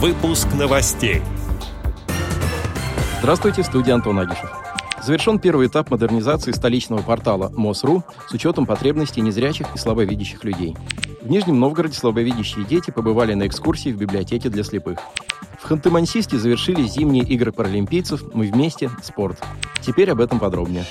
Выпуск новостей. Здравствуйте, студия Антон Агишев. Завершен первый этап модернизации столичного портала МОСРУ с учетом потребностей незрячих и слабовидящих людей. В Нижнем Новгороде слабовидящие дети побывали на экскурсии в библиотеке для слепых. В Ханты-Мансийске завершились зимние игры паралимпийцев «Мы вместе. Спорт». Теперь об этом подробнее.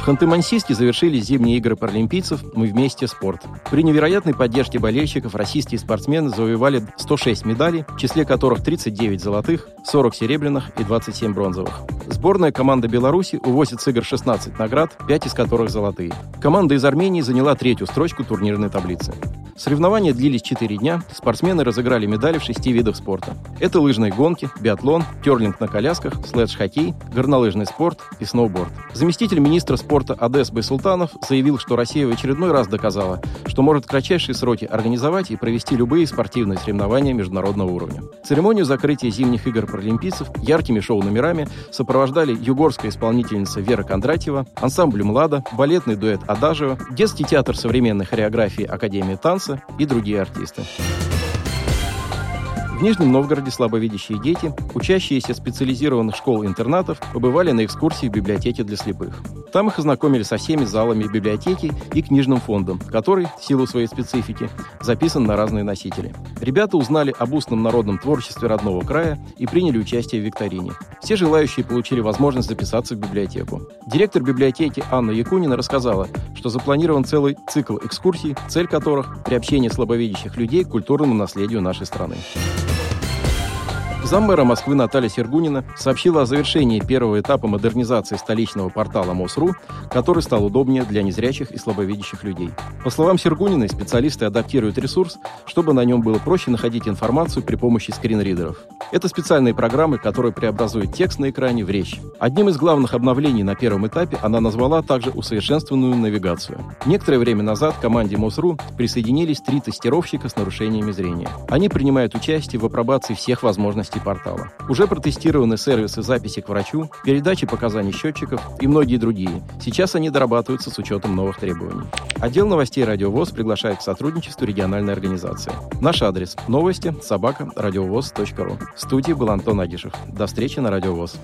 В Ханты-Мансийске завершились зимние игры паралимпийцев «Мы вместе. Спорт». При невероятной поддержке болельщиков российские спортсмены завоевали 106 медалей, в числе которых 39 золотых, 40 серебряных и 27 бронзовых. Сборная команда Беларуси увозит с игр 16 наград, 5 из которых золотые. Команда из Армении заняла третью строчку турнирной таблицы. Соревнования длились 4 дня, спортсмены разыграли медали в шести видах спорта. Это лыжные гонки, биатлон, терлинг на колясках, слэдж-хоккей, горнолыжный спорт и сноуборд. Заместитель министра спорта Адес Байсултанов заявил, что Россия в очередной раз доказала, что может в кратчайшие сроки организовать и провести любые спортивные соревнования международного уровня. Церемонию закрытия зимних игр паралимпийцев яркими шоу-номерами сопровождали югорская исполнительница Вера Кондратьева, ансамбль «Млада», балетный дуэт «Адажио», детский театр современной хореографии Академии танца, и другие артисты. В Нижнем Новгороде слабовидящие дети, учащиеся специализированных школ-интернатов, побывали на экскурсии в библиотеке для слепых. Там их ознакомили со всеми залами библиотеки и книжным фондом, который, в силу своей специфики, записан на разные носители. Ребята узнали об устном народном творчестве родного края и приняли участие в викторине. Все желающие получили возможность записаться в библиотеку. Директор библиотеки Анна Якунина рассказала, что запланирован целый цикл экскурсий, цель которых – приобщение слабовидящих людей к культурному наследию нашей страны. Заммэра Москвы Наталья Сергунина сообщила о завершении первого этапа модернизации столичного портала МОСРУ, который стал удобнее для незрячих и слабовидящих людей. По словам Сергуниной, специалисты адаптируют ресурс, чтобы на нем было проще находить информацию при помощи скринридеров. Это специальные программы, которые преобразуют текст на экране в речь. Одним из главных обновлений на первом этапе она назвала также усовершенствованную навигацию. Некоторое время назад к команде МОСРУ присоединились три тестировщика с нарушениями зрения. Они принимают участие в апробации всех возможностей портала. Уже протестированы сервисы записи к врачу, передачи показаний счетчиков и многие другие. Сейчас они дорабатываются с учетом новых требований. Отдел новостей «Радиовоз» приглашает к сотрудничеству региональной организации. Наш адрес – новости собака радиовоз.ру. Студии был Антон Агишев. До встречи на «Радиовоз».